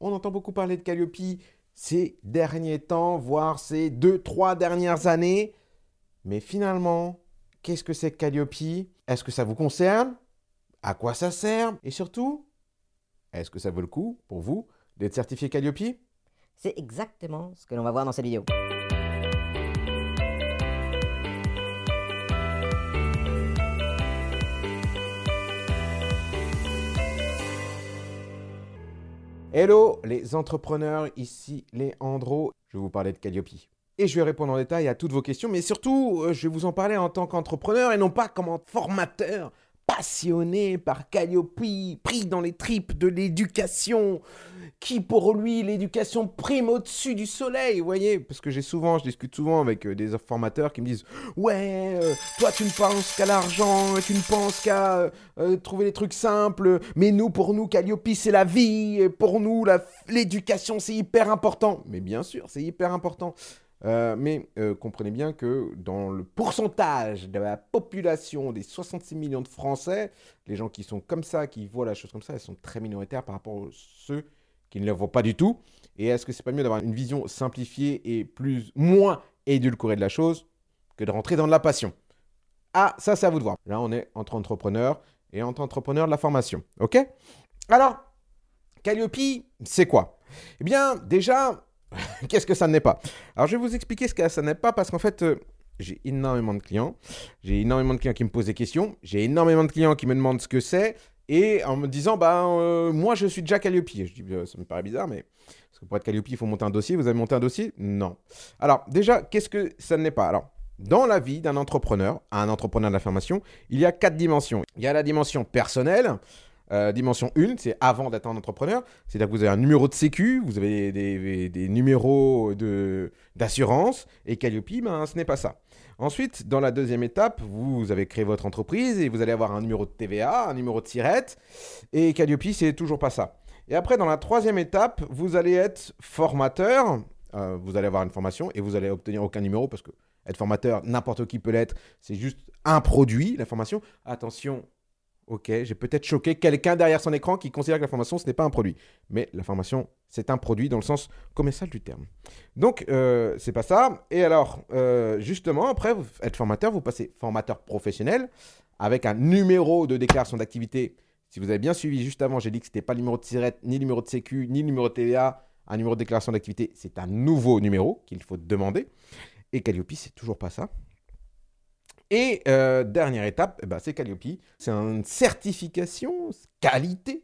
on entend beaucoup parler de Calliope ces derniers temps, voire ces deux, trois dernières années. Mais finalement, qu'est-ce que c'est que Calliope? Est-ce que ça vous concerne? À quoi ça sert? Et surtout, est-ce que ça vaut le coup pour vous d'être certifié Calliope? C'est exactement ce que l'on va voir dans cette vidéo. Hello les entrepreneurs, ici les Andro. Je vais vous parler de Calliope. Et je vais répondre en détail à toutes vos questions, mais surtout, euh, je vais vous en parler en tant qu'entrepreneur et non pas comme formateur passionné par Calliope, pris dans les tripes de l'éducation, qui pour lui, l'éducation prime au-dessus du soleil, vous voyez Parce que j'ai souvent, je discute souvent avec euh, des formateurs qui me disent Ouais, euh, toi tu ne penses qu'à l'argent, tu ne penses qu'à euh, trouver des trucs simples, mais nous, pour nous, Calliope, c'est la vie, et pour nous, l'éducation, c'est hyper important. Mais bien sûr, c'est hyper important. Euh, mais euh, comprenez bien que dans le pourcentage de la population des 66 millions de Français, les gens qui sont comme ça, qui voient la chose comme ça, elles sont très minoritaires par rapport à ceux qui ne le voient pas du tout. Et est-ce que c'est pas mieux d'avoir une vision simplifiée et plus moins édulcorée de la chose que de rentrer dans de la passion? Ah, ça c'est à vous de voir. Là, on est entre entrepreneurs et entre entrepreneurs de la formation. OK? Alors, Calliope, c'est quoi? Eh bien, déjà, Qu'est-ce que ça n'est pas? Alors, je vais vous expliquer ce que ça n'est pas parce qu'en fait, euh, j'ai énormément de clients. J'ai énormément de clients qui me posent des questions. J'ai énormément de clients qui me demandent ce que c'est. Et en me disant, bah, euh, moi, je suis déjà Calliope. Je dis, bah, ça me paraît bizarre, mais parce que pour être Calliope, il faut monter un dossier. Vous avez monté un dossier? Non. Alors, déjà, qu'est-ce que ça n'est pas? Alors, dans la vie d'un entrepreneur, un entrepreneur de la formation, il y a quatre dimensions. Il y a la dimension personnelle, euh, dimension 1, c'est avant d'être un entrepreneur. C'est-à-dire que vous avez un numéro de sécu, vous avez des, numéros d'assurance, et Calliope, ben, ce n'est pas ça. Ensuite, dans la deuxième étape, vous avez créé votre entreprise et vous allez avoir un numéro de TVA, un numéro de SIRET, et Calliope, c'est toujours pas ça. Et après, dans la troisième étape, vous allez être formateur, euh, vous allez avoir une formation et vous allez obtenir aucun numéro parce que être formateur, n'importe qui peut l'être, c'est juste un produit, la formation. Attention, Ok, j'ai peut-être choqué quelqu'un derrière son écran qui considère que la formation, ce n'est pas un produit. Mais la formation, c'est un produit dans le sens commercial du terme. Donc, euh, c'est pas ça. Et alors, euh, justement, après, vous être formateur, vous passez formateur professionnel avec un numéro de déclaration d'activité. Si vous avez bien suivi juste avant, j'ai dit que ce n'était pas le numéro de SIRET, ni le numéro de Sécu, ni le numéro de TVA. Un numéro de déclaration d'activité, c'est un nouveau numéro qu'il faut demander. Et Calliope, c'est toujours pas ça. Et euh, dernière étape, eh ben, c'est Calliope. C'est une certification qualité,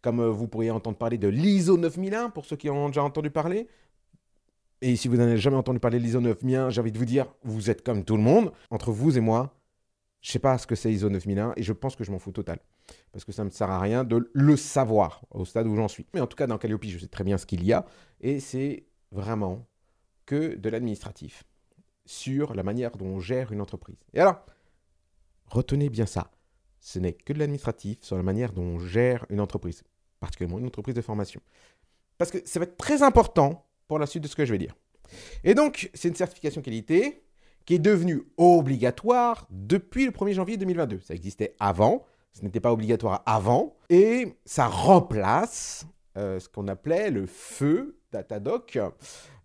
comme euh, vous pourriez entendre parler de l'ISO 9001 pour ceux qui en ont déjà entendu parler. Et si vous n'avez jamais entendu parler de l'ISO 9001, j'ai envie de vous dire, vous êtes comme tout le monde. Entre vous et moi, je ne sais pas ce que c'est ISO 9001 et je pense que je m'en fous total. Parce que ça ne me sert à rien de le savoir au stade où j'en suis. Mais en tout cas, dans Calliope, je sais très bien ce qu'il y a. Et c'est vraiment que de l'administratif sur la manière dont on gère une entreprise. Et alors, retenez bien ça. Ce n'est que de l'administratif sur la manière dont on gère une entreprise, particulièrement une entreprise de formation. Parce que ça va être très important pour la suite de ce que je vais dire. Et donc, c'est une certification qualité qui est devenue obligatoire depuis le 1er janvier 2022. Ça existait avant, ce n'était pas obligatoire avant, et ça remplace euh, ce qu'on appelait le feu Datadoc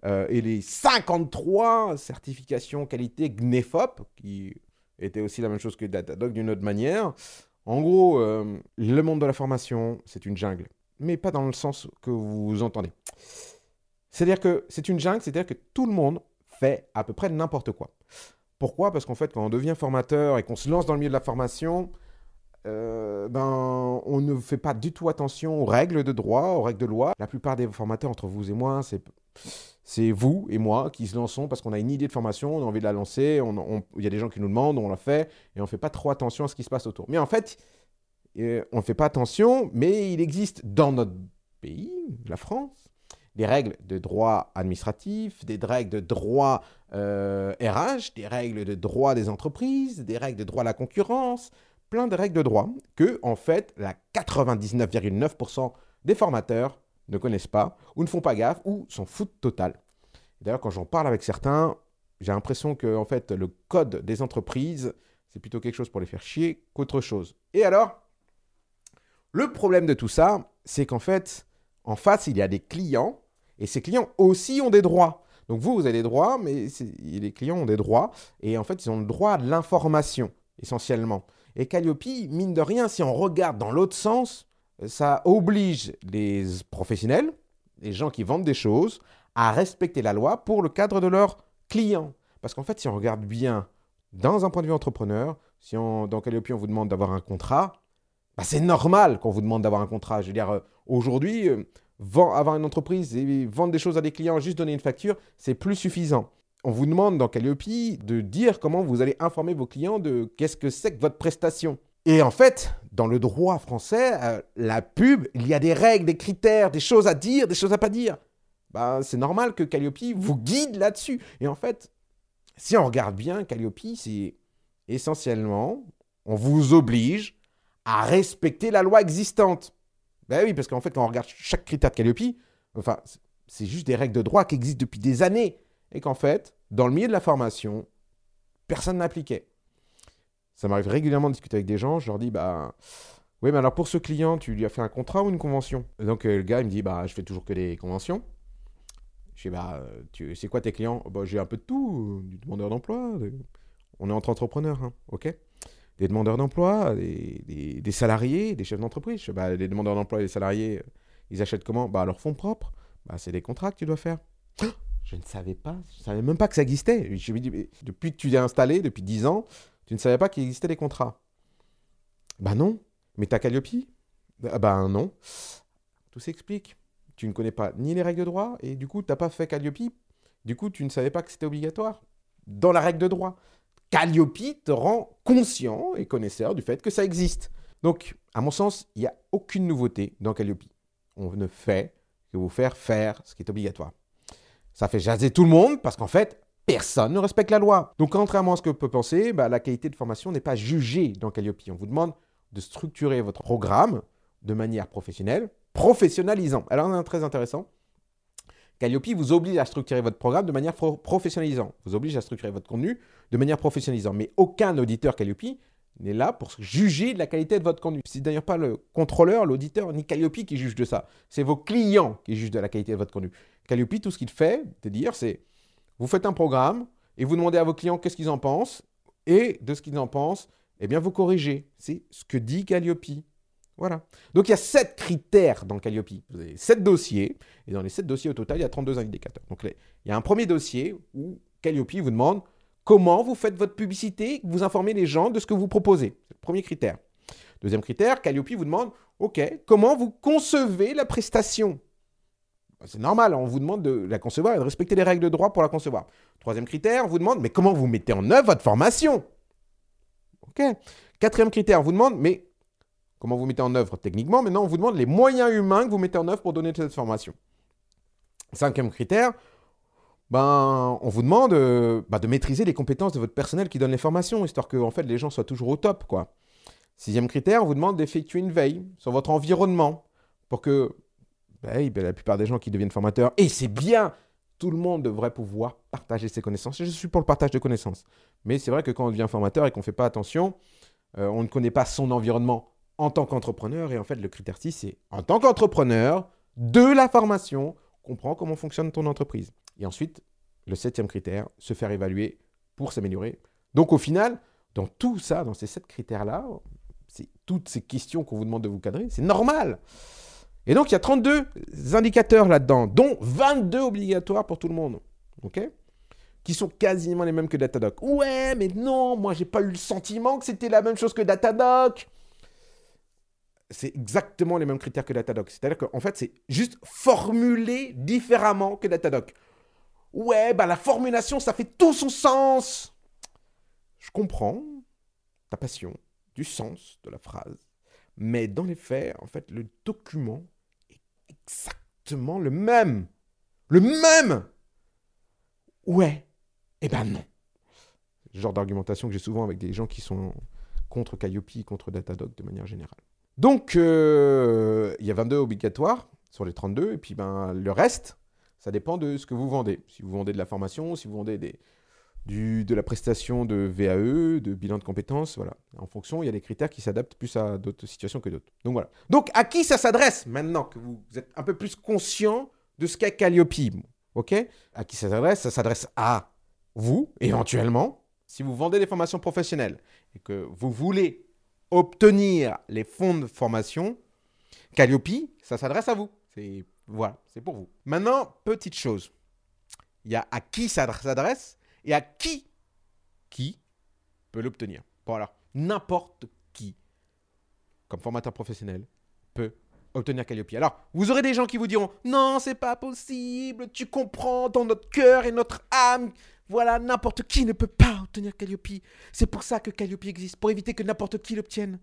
euh, et les 53 certifications qualité GNEFOP, qui étaient aussi la même chose que Datadog d'une autre manière. En gros, euh, le monde de la formation, c'est une jungle, mais pas dans le sens que vous entendez. C'est-à-dire que c'est une jungle, c'est-à-dire que tout le monde fait à peu près n'importe quoi. Pourquoi? Parce qu'en fait, quand on devient formateur et qu'on se lance dans le milieu de la formation, euh, ben, on ne fait pas du tout attention aux règles de droit, aux règles de loi. La plupart des formateurs, entre vous et moi, c'est c'est vous et moi qui se lançons parce qu'on a une idée de formation, on a envie de la lancer, il y a des gens qui nous demandent, on la fait, et on ne fait pas trop attention à ce qui se passe autour. Mais en fait, euh, on ne fait pas attention, mais il existe dans notre pays, la France, des règles de droit administratif, des règles de droit euh, RH, des règles de droit des entreprises, des règles de droit à la concurrence, plein de règles de droit que, en fait, la 99,9% des formateurs ne connaissent pas, ou ne font pas gaffe, ou s'en foutent total. D'ailleurs, quand j'en parle avec certains, j'ai l'impression que en fait, le code des entreprises, c'est plutôt quelque chose pour les faire chier qu'autre chose. Et alors, le problème de tout ça, c'est qu'en fait, En face, il y a des clients, et ces clients aussi ont des droits. Donc vous, vous avez des droits, mais les clients ont des droits, et en fait, ils ont le droit à l'information, essentiellement. Et Calliope, mine de rien, si on regarde dans l'autre sens, ça oblige les professionnels, les gens qui vendent des choses, à respecter la loi pour le cadre de leurs clients. Parce qu'en fait, si on regarde bien, dans un point de vue entrepreneur, si dans Calliope, on vous demande d'avoir un contrat, bah, c'est normal qu'on vous demande d'avoir un contrat. Je veux dire, euh, aujourd'hui, euh, avoir une entreprise et vendre des choses à des clients, juste donner une facture, c'est plus suffisant. On vous demande dans Calliope de dire comment vous allez informer vos clients de qu'est-ce que c'est que votre prestation. Et en fait, dans le droit français, euh, la pub, il y a des règles, des critères, des choses à dire, des choses à pas dire. Ben, c'est normal que Calliope vous guide là-dessus. Et en fait, si on regarde bien, Calliope, c'est essentiellement, on vous oblige à respecter la loi existante. Ben oui, parce qu'en fait, quand on regarde chaque critère de Calliope, enfin, c'est juste des règles de droit qui existent depuis des années. Et qu'en fait, dans le milieu de la formation, personne n'appliquait. Ça m'arrive régulièrement de discuter avec des gens, je leur dis, bah, oui, mais alors pour ce client, tu lui as fait un contrat ou une convention? Donc euh, le gars, il me dit, bah, je fais toujours que des conventions. Je dis, bah, tu, c'est quoi tes clients? Bah, J'ai un peu de tout, du demandeur d'emploi. On est entre entrepreneurs, hein, ok? Des demandeurs d'emploi, des, des, salariés, des chefs d'entreprise. Bah, les demandeurs d'emploi et les salariés, ils achètent comment? Bah, leur fonds propres. Bah, c'est des contrats que tu dois faire. Je ne savais pas, je ne savais même pas que ça existait. Je me dis, depuis que tu l'as installé, depuis 10 ans, tu ne savais pas qu'il existait des contrats. Bah non. Mais t'as Calliope? Bah non. Tout s'explique. Tu ne connais pas ni les règles de droit et du coup, tu n'as pas fait Calliope. Du coup, tu ne savais pas que c'était obligatoire. Dans la règle de droit. Calliope te rend conscient et connaisseur du fait que ça existe. Donc, à mon sens, il n'y a aucune nouveauté dans Calliope. On ne fait que vous faire faire ce qui est obligatoire. Ça fait jaser tout le monde parce qu'en fait, personne ne respecte la loi. Donc, contrairement à ce que peut penser, bah, la qualité de formation n'est pas jugée dans Calliope. On vous demande de structurer votre programme de manière professionnelle, professionnalisant. Alors, c'est très intéressant. Calliope vous oblige à structurer votre programme de manière professionnalisant. Vous oblige à structurer votre contenu de manière professionnalisant. Mais aucun auditeur Calliope n'est là pour juger de la qualité de votre contenu. C'est d'ailleurs pas le contrôleur, l'auditeur, ni Calliope qui juge de ça. C'est vos clients qui jugent de la qualité de votre contenu. Calliope, tout ce qu'il fait, de dire, c'est vous faites un programme et vous demandez à vos clients qu'est-ce qu'ils en pensent. Et de ce qu'ils en pensent, eh bien, vous corrigez. C'est ce que dit Calliope. Voilà. Donc, il y a sept critères dans Calliope. Vous avez sept dossiers. Et dans les sept dossiers au total, il y a 32 indicateurs. Donc, il y a un premier dossier où Calliope vous demande comment vous faites votre publicité, vous informez les gens de ce que vous proposez? C'est le premier critère. Deuxième critère, Calliope vous demande, OK, comment vous concevez la prestation bah, C'est normal, on vous demande de la concevoir et de respecter les règles de droit pour la concevoir. Troisième critère, vous demande, mais comment vous mettez en œuvre votre formation OK. Quatrième critère, vous demande, mais comment vous mettez en œuvre techniquement Maintenant, on vous demande les moyens humains que vous mettez en œuvre pour donner cette formation. Cinquième critère, ben, on vous demande euh, bah, de maîtriser les compétences de votre personnel qui donne les formations, histoire que fait, les gens soient toujours au top. Quoi. Sixième critère, on vous demande d'effectuer une veille sur votre environnement pour que ben, ben, la plupart des gens qui deviennent formateurs, et c'est bien, tout le monde devrait pouvoir partager ses connaissances. Je suis pour le partage de connaissances. Mais c'est vrai que quand on devient formateur et qu'on ne fait pas attention, euh, on ne connaît pas son environnement en tant qu'entrepreneur. Et en fait, le critère 6, c'est en tant qu'entrepreneur, de la formation, comprends comment fonctionne ton entreprise. Et ensuite, le septième critère, se faire évaluer pour s'améliorer. Donc au final, dans tout ça, dans ces sept critères-là, toutes ces questions qu'on vous demande de vous cadrer, c'est normal. Et donc il y a 32 indicateurs là-dedans, dont 22 obligatoires pour tout le monde. OK? Qui sont quasiment les mêmes que Datadoc. Ouais, mais non, moi j'ai pas eu le sentiment que c'était la même chose que Datadoc c'est exactement les mêmes critères que Datadoc. C'est-à-dire qu'en fait, c'est juste formulé différemment que Datadoc. Ouais, bah la formulation, ça fait tout son sens. Je comprends ta passion, du sens de la phrase. Mais dans les faits, en fait, le document est exactement le même. Le même Ouais. Eh ben non. genre d'argumentation que j'ai souvent avec des gens qui sont contre Calliope, contre Datadoc de manière générale. Donc, euh, il y a 22 obligatoires sur les 32, et puis ben, le reste, ça dépend de ce que vous vendez. Si vous vendez de la formation, si vous vendez du, de la prestation de VAE, de bilan de compétences, voilà. En fonction, il y a des critères qui s'adaptent plus à d'autres situations que d'autres. Donc voilà. Donc à qui ça s'adresse maintenant que vous êtes un peu plus conscient de ce qu'est Calliope Ok? À qui ça s'adresse Ça s'adresse à vous, éventuellement, si vous vendez des formations professionnelles et que vous voulez obtenir les fonds de formation, Calliope, ça s'adresse à vous. C'est voilà, c'est pour vous. Maintenant, petite chose. Il y a à qui ça s'adresse et à qui qui peut l'obtenir. Voilà, n'importe qui, comme formateur professionnel, peut obtenir Calliope. Alors, vous aurez des gens qui vous diront "Non, c'est pas possible, tu comprends dans notre cœur et notre âme voilà, n'importe qui ne peut pas obtenir Calliope. C'est pour ça que Calliope existe, pour éviter que n'importe qui l'obtienne.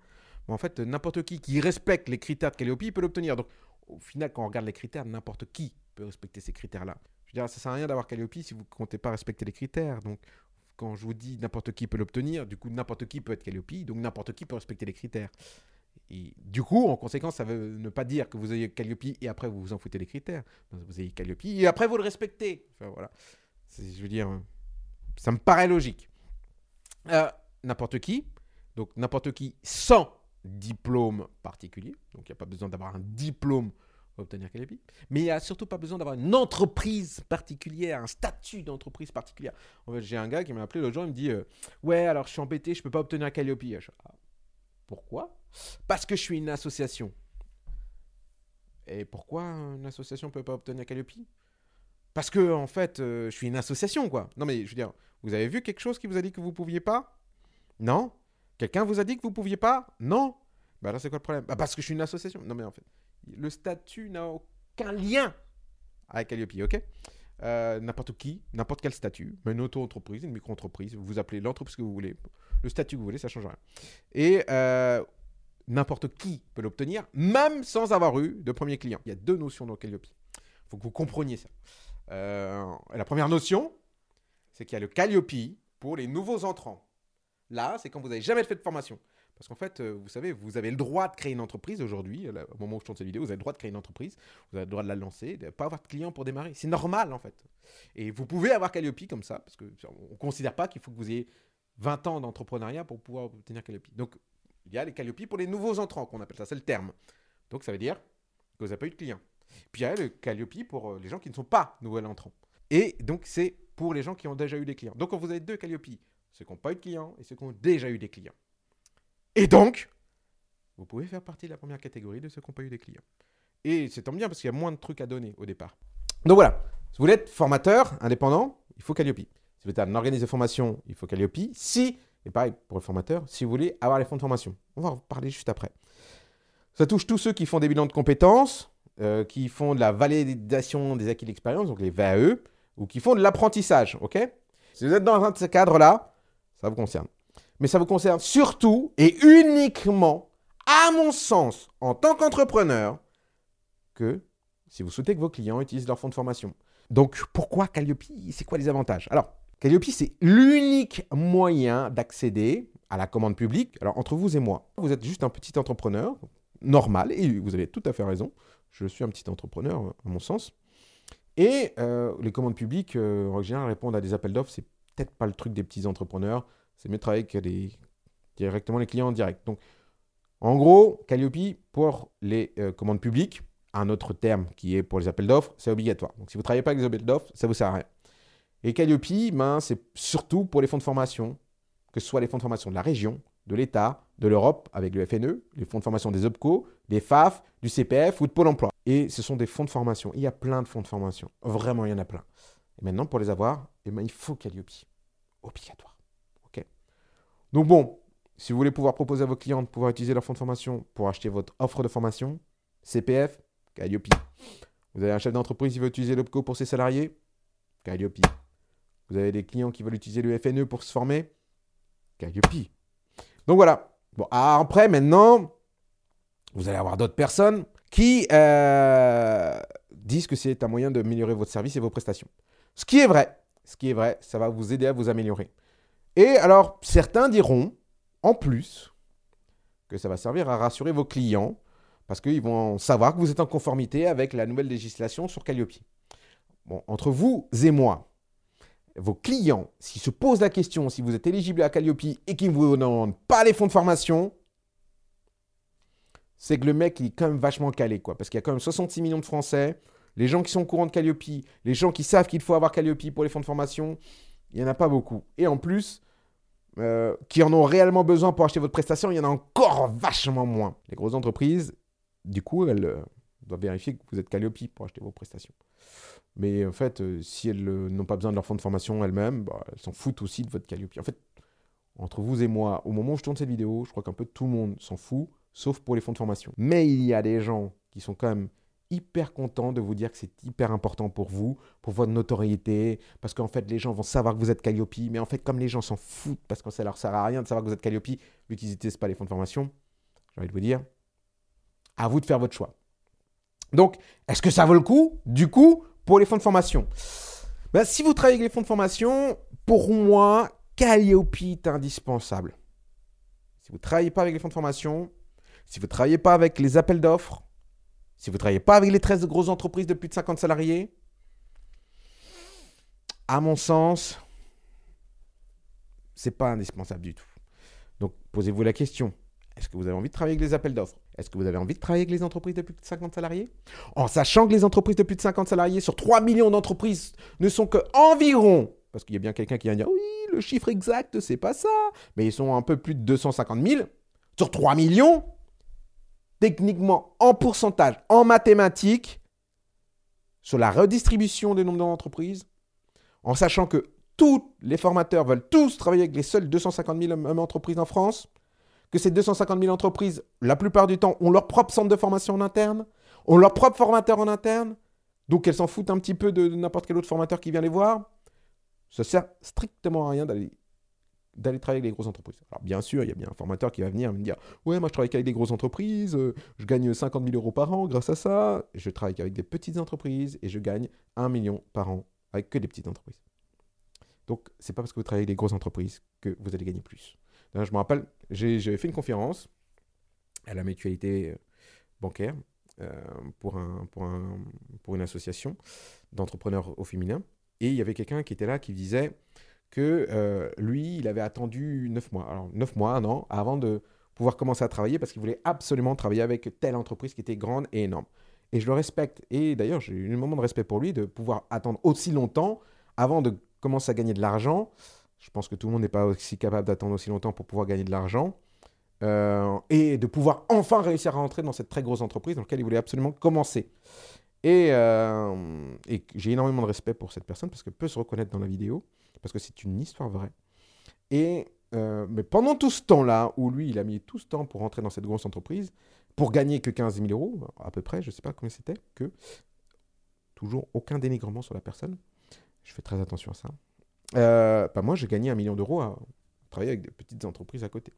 en fait, n'importe qui qui respecte les critères de Calliope peut l'obtenir. Donc, au final, quand on regarde les critères, n'importe qui peut respecter ces critères-là. Je veux dire, ça sert à rien d'avoir Calliope si vous ne comptez pas respecter les critères. Donc, quand je vous dis n'importe qui peut l'obtenir, du coup, n'importe qui peut être Calliope, donc n'importe qui peut respecter les critères. Et du coup, en conséquence, ça veut ne pas dire que vous ayez Calliope et après vous vous en foutez des critères. Vous ayez Calliope et après vous le respectez. Enfin, voilà. Je veux dire, ça me paraît logique. Euh, n'importe qui, donc n'importe qui sans diplôme particulier, donc il n'y a pas besoin d'avoir un diplôme pour obtenir Calliope, mais il n'y a surtout pas besoin d'avoir une entreprise particulière, un statut d'entreprise particulière. En fait, j'ai un gars qui m'a appelé l'autre jour, il me dit euh, Ouais, alors je suis embêté, je ne peux pas obtenir Calliope. Ah, pourquoi? Parce que je suis une association. Et pourquoi une association ne peut pas obtenir Calliope? Parce que, en fait, euh, je suis une association, quoi. Non, mais je veux dire, vous avez vu quelque chose qui vous a dit que vous pouviez pas? Non? Quelqu'un vous a dit que vous pouviez pas? Non Bah là, c'est quoi le problème? Bah, Parce que je suis une association. Non, mais en fait, le statut n'a aucun lien avec Calliope, ok? Euh, N'importe qui, n'importe quel statut, une auto-entreprise, une micro-entreprise, vous appelez l'entreprise que vous voulez, le statut que vous voulez, ça ne change rien. Et euh, n'importe qui peut l'obtenir, même sans avoir eu de premier client. Il y a deux notions dans Calliope. Il faut que vous compreniez ça. Euh, la première notion, c'est qu'il y a le Calliope pour les nouveaux entrants. Là, c'est quand vous n'avez jamais fait de formation. Parce qu'en fait, euh, vous savez, vous avez le droit de créer une entreprise aujourd'hui. Au moment où je tourne cette vidéo, vous avez le droit de créer une entreprise. Vous avez le droit de la lancer, de ne pas avoir de clients pour démarrer. C'est normal, en fait. Et vous pouvez avoir Calliope comme ça, parce qu'on ne considère pas qu'il faut que vous ayez 20 ans d'entrepreneuriat pour pouvoir obtenir Calliope. Donc, il y a les Calliope pour les nouveaux entrants, qu'on appelle ça. C'est le terme. Donc, ça veut dire que vous n'avez pas eu de clients. Puis il y a le Calliope pour euh, les gens qui ne sont pas nouvel entrants. Et donc c'est pour les gens qui ont déjà eu des clients. Donc vous avez deux Calliope, ceux qui n'ont pas eu de clients et ceux qui ont déjà eu des clients. Et donc, vous pouvez faire partie de la première catégorie de ceux qui n'ont pas eu des clients. Et c'est tant bien parce qu'il y a moins de trucs à donner au départ. Donc voilà, si vous voulez être formateur indépendant, il faut Calliope. Si vous êtes un organisme de formation, il faut Calliope. Si, et pareil pour le formateur, si vous voulez avoir les fonds de formation. On va en parler juste après. Ça touche tous ceux qui font des bilans de compétences, euh, qui font de la validation des acquis d'expérience, donc les VAE, ou qui font de l'apprentissage, ok? Si vous êtes dans un de ces cadres-là, ça vous concerne. Mais ça vous concerne surtout et uniquement, à mon sens, en tant qu'entrepreneur, que si vous souhaitez que vos clients utilisent leur fonds de formation. Donc, pourquoi Calliope C'est quoi les avantages? Alors, Calliope, c'est l'unique moyen d'accéder à la commande publique. Alors, entre vous et moi, vous êtes juste un petit entrepreneur normal, et vous avez tout à fait raison. Je suis un petit entrepreneur, à mon sens. Et euh, les commandes publiques, euh, en général, répondre à des appels d'offres, c'est peut-être pas le truc des petits entrepreneurs. C'est mieux de travailler avec directement les clients en direct. Donc, en gros, Calliope, pour les euh, commandes publiques, un autre terme qui est pour les appels d'offres, c'est obligatoire. Donc, si vous ne travaillez pas avec les appels d'offres, ça ne vous sert à rien. Et Calliope, ben, c'est surtout pour les fonds de formation, que ce soit les fonds de formation de la région, de l'État, de l'Europe avec le FNE, les fonds de formation des OPCO, des FAF, du CPF ou de Pôle emploi. Et ce sont des fonds de formation. Il y a plein de fonds de formation. Vraiment, il y en a plein. Et maintenant, pour les avoir, eh ben, il faut Calliope. Obligatoire. OK Donc bon, si vous voulez pouvoir proposer à vos clients de pouvoir utiliser leur fonds de formation pour acheter votre offre de formation, CPF, Calliope. Vous avez un chef d'entreprise qui veut utiliser l'OPCO pour ses salariés, Calliope. Vous avez des clients qui veulent utiliser le FNE pour se former, Calliope. Donc voilà. Bon, après, maintenant, vous allez avoir d'autres personnes qui euh, disent que c'est un moyen d'améliorer votre service et vos prestations. Ce qui est vrai, ce qui est vrai, ça va vous aider à vous améliorer. Et alors, certains diront, en plus, que ça va servir à rassurer vos clients parce qu'ils vont savoir que vous êtes en conformité avec la nouvelle législation sur Calliope. Bon, entre vous et moi, vos clients, s'ils se posent la question si vous êtes éligible à Calliope et qu'ils ne vous demandent pas les fonds de formation, c'est que le mec, il est quand même vachement calé, quoi. Parce qu'il y a quand même 66 millions de Français. Les gens qui sont au courant de Calliope, les gens qui savent qu'il faut avoir Calliope pour les fonds de formation, il n'y en a pas beaucoup. Et en plus, euh, qui en ont réellement besoin pour acheter votre prestation, il y en a encore vachement moins. Les grosses entreprises, du coup, elles euh, doivent vérifier que vous êtes Calliope pour acheter vos prestations. Mais en fait, euh, si elles n'ont pas besoin de leur fonds de formation elles-mêmes, bah, elles s'en foutent aussi de votre Calliope. En fait, entre vous et moi, au moment où je tourne cette vidéo, je crois qu'un peu tout le monde s'en fout, sauf pour les fonds de formation. Mais il y a des gens qui sont quand même hyper contents de vous dire que c'est hyper important pour vous, pour votre notoriété, parce qu'en fait, les gens vont savoir que vous êtes Calliope, mais en fait, comme les gens s'en foutent, parce que ça leur sert à rien de savoir que vous êtes Calliope, vu qu'ils n'utilisent pas les fonds de formation, j'ai envie de vous dire, à vous de faire votre choix. Donc, est-ce que ça vaut le coup? Du coup, pour les fonds de formation. Ben, si vous travaillez avec les fonds de formation, pour moi, Calliope est indispensable. Si vous ne travaillez pas avec les fonds de formation, si vous ne travaillez pas avec les appels d'offres, si vous ne travaillez pas avec les 13 grosses entreprises de plus de 50 salariés, à mon sens, c'est pas indispensable du tout. Donc posez-vous la question. Est-ce que vous avez envie de travailler avec les appels d'offres? Est-ce que vous avez envie de travailler avec les entreprises de plus de 50 salariés? En sachant que les entreprises de plus de 50 salariés, sur 3 millions d'entreprises, ne sont que environ, parce qu'il y a bien quelqu'un qui vient dire, oui, le chiffre exact, c'est pas ça, mais ils sont un peu plus de 250 000, sur 3 millions, techniquement, en pourcentage, en mathématiques, sur la redistribution des nombres d'entreprises, en sachant que tous les formateurs veulent tous travailler avec les seules 250 000 entreprises en France, que ces 250 000 entreprises, la plupart du temps, ont leur propre centre de formation en interne, ont leur propre formateur en interne, donc elles s'en foutent un petit peu de, n'importe quel autre formateur qui vient les voir. Ça sert strictement à rien d'aller d'aller travailler avec les grosses entreprises. Alors bien sûr, il y a bien un formateur qui va venir me dire Ouais, moi je travaille avec des grosses entreprises, euh, je gagne 50 000 euros par an grâce à ça. Je travaille avec des petites entreprises et je gagne 1 million par an avec que des petites entreprises. Donc, c'est pas parce que vous travaillez avec des grosses entreprises que vous allez gagner plus. je me rappelle, j'ai fait une conférence à la mutualité euh, bancaire euh, pour, un, pour, un, pour une association d'entrepreneurs au féminin. Et il y avait quelqu'un qui était là qui disait euh, lui, il avait attendu 9 mois, alors 9 mois, un an, avant de pouvoir commencer à travailler parce qu'il voulait absolument travailler avec telle entreprise qui était grande et énorme. Et je le respecte. Et d'ailleurs, j'ai eu un moment de respect pour lui de pouvoir attendre aussi longtemps avant de commencer à gagner de l'argent. Je pense que tout le monde n'est pas aussi capable d'attendre aussi longtemps pour pouvoir gagner de l'argent. Euh, et de pouvoir enfin réussir à rentrer dans cette très grosse entreprise dans laquelle il voulait absolument commencer. Et, euh, et j'ai énormément de respect pour cette personne parce qu'elle peut se reconnaître dans la vidéo, parce que c'est une histoire vraie. Et euh, mais pendant tout ce temps-là, où lui, il a mis tout ce temps pour rentrer dans cette grosse entreprise, pour gagner que 15 000 euros, à peu près, je ne sais pas combien c'était, que toujours aucun dénigrement sur la personne. Je fais très attention à ça. Euh, bah moi, j'ai gagné un million d'euros à travailler avec des petites entreprises à côté.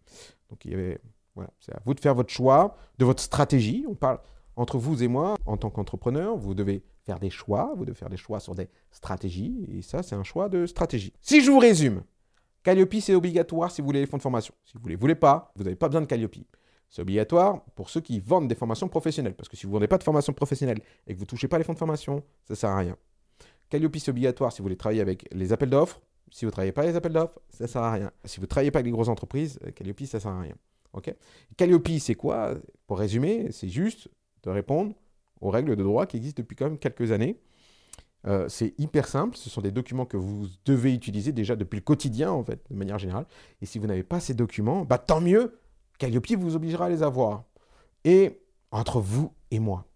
Donc, il y avait, voilà, c'est à vous de faire votre choix, de votre stratégie. On parle entre vous et moi, en tant qu'entrepreneur, vous devez faire des choix, vous devez faire des choix sur des stratégies, et ça, c'est un choix de stratégie. Si je vous résume, Calliope, c'est obligatoire si vous voulez les fonds de formation. Si vous ne les voulez pas, vous n'avez pas besoin de Calliope. C'est obligatoire pour ceux qui vendent des formations professionnelles. Parce que si vous ne vendez pas de formation professionnelle et que vous ne touchez pas les fonds de formation, ça ne sert à rien. Calliope, c'est obligatoire si vous voulez travailler avec les appels d'offres. Si vous ne travaillez pas les appels d'offres, ça ne sert à rien. Si vous ne travaillez pas avec les grosses entreprises, Calliope, ça ne sert à rien. Ok? Calliope, c'est quoi? Pour résumer, c'est juste de répondre aux règles de droit qui existent depuis quand même quelques années. Euh, c'est hyper simple, ce sont des documents que vous devez utiliser déjà depuis le quotidien, en fait, de manière générale. Et si vous n'avez pas ces documents, bah, tant mieux, Calliope vous obligera à les avoir. Et entre vous et moi,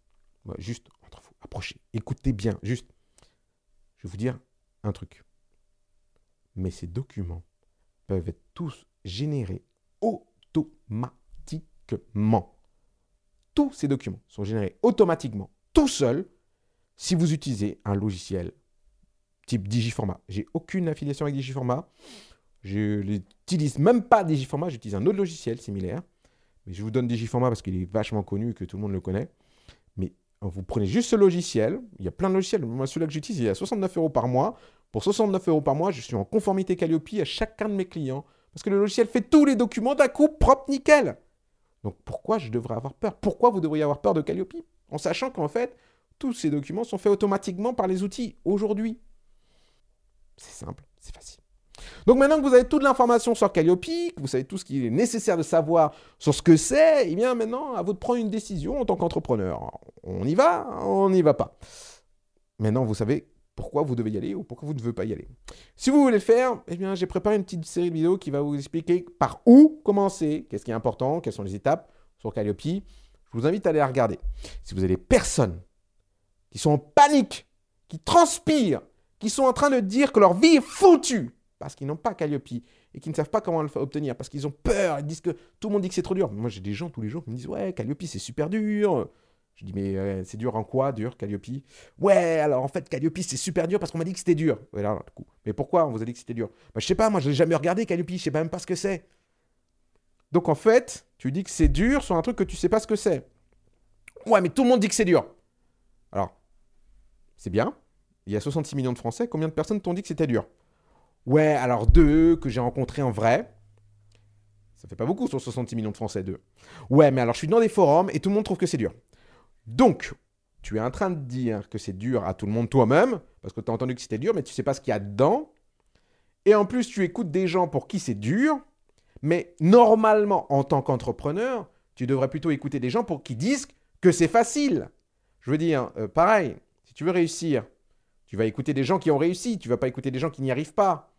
bah, juste entre vous, approchez, écoutez bien, juste je vais vous dire un truc. Mais ces documents peuvent être tous générés automatiquement. Tous ces documents sont générés automatiquement, tout seul, si vous utilisez un logiciel type Digiformat. J'ai aucune affiliation avec Digiformat. Je n'utilise même pas Digiformat, j'utilise un autre logiciel similaire. Mais je vous donne Digiformat parce qu'il est vachement connu que tout le monde le connaît. Vous prenez juste ce logiciel. Il y a plein de logiciels. Moi, celui-là que j'utilise, il est à 69 euros par mois. Pour 69 euros par mois, je suis en conformité Calliope à chacun de mes clients. Parce que le logiciel fait tous les documents d'un coup propre, nickel. Donc pourquoi je devrais avoir peur? Pourquoi vous devriez avoir peur de Calliope? En sachant qu'en fait, tous ces documents sont faits automatiquement par les outils aujourd'hui. C'est simple, c'est facile. Donc maintenant que vous avez toute l'information sur Calliope, que vous savez tout ce qu'il est nécessaire de savoir sur ce que c'est, eh bien maintenant, à vous de prendre une décision en tant qu'entrepreneur. On y va, on n'y va pas. Maintenant, vous savez pourquoi vous devez y aller ou pourquoi vous ne devez pas y aller. Si vous voulez le faire, eh bien, j'ai préparé une petite série de vidéos qui va vous expliquer par où commencer, qu'est-ce qui est important, quelles sont les étapes sur Calliope. Je vous invite à aller la regarder. Si vous avez des personnes qui sont en panique, qui transpirent, qui sont en train de dire que leur vie est foutue, parce qu'ils n'ont pas Calliope et qui ne savent pas comment l'obtenir, parce qu'ils ont peur, ils disent que tout le monde dit que c'est trop dur. Moi, j'ai des gens tous les jours qui me disent Ouais, Calliope, c'est super dur. Je dis Mais euh, c'est dur en quoi, dur, Calliope? Ouais, alors en fait, Calliope, c'est super dur parce qu'on m'a dit que c'était dur. coup. Mais pourquoi on vous a dit que c'était dur? Bah, Je sais pas, moi, je n'ai jamais regardé Calliope, je sais même pas ce que c'est. Donc en fait, tu dis que c'est dur sur un truc que tu sais pas ce que c'est. Ouais, mais tout le monde dit que c'est dur. Alors, c'est bien. Il y a 66 millions de Français. Combien de personnes t'ont dit que c'était dur? Ouais, alors deux que j'ai rencontrés en vrai. Ça fait pas beaucoup sur 66 millions de Français, deux. Ouais, mais alors je suis dans des forums et tout le monde trouve que c'est dur. Donc, tu es en train de dire que c'est dur à tout le monde toi-même, parce que tu as entendu que c'était dur, mais tu sais pas ce qu'il y a dedans. Et en plus, tu écoutes des gens pour qui c'est dur, mais normalement, en tant qu'entrepreneur, tu devrais plutôt écouter des gens pour qui disent que c'est facile. Je veux dire, euh, pareil, si tu veux réussir, tu vas écouter des gens qui ont réussi, tu vas pas écouter des gens qui n'y arrivent pas.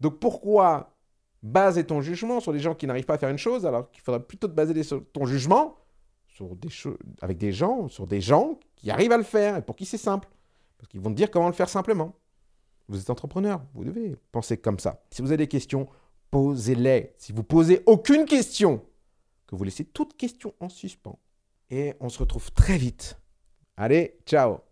Donc pourquoi baser ton jugement sur des gens qui n'arrivent pas à faire une chose alors qu'il faudrait plutôt te baser ton jugement sur des avec des gens, sur des gens qui arrivent à le faire et pour qui c'est simple. Parce qu'ils vont te dire comment le faire simplement. Vous êtes entrepreneur, vous devez penser comme ça. Si vous avez des questions, posez-les. Si vous posez aucune question, que vous laissez toute question en suspens. Et on se retrouve très vite. Allez, ciao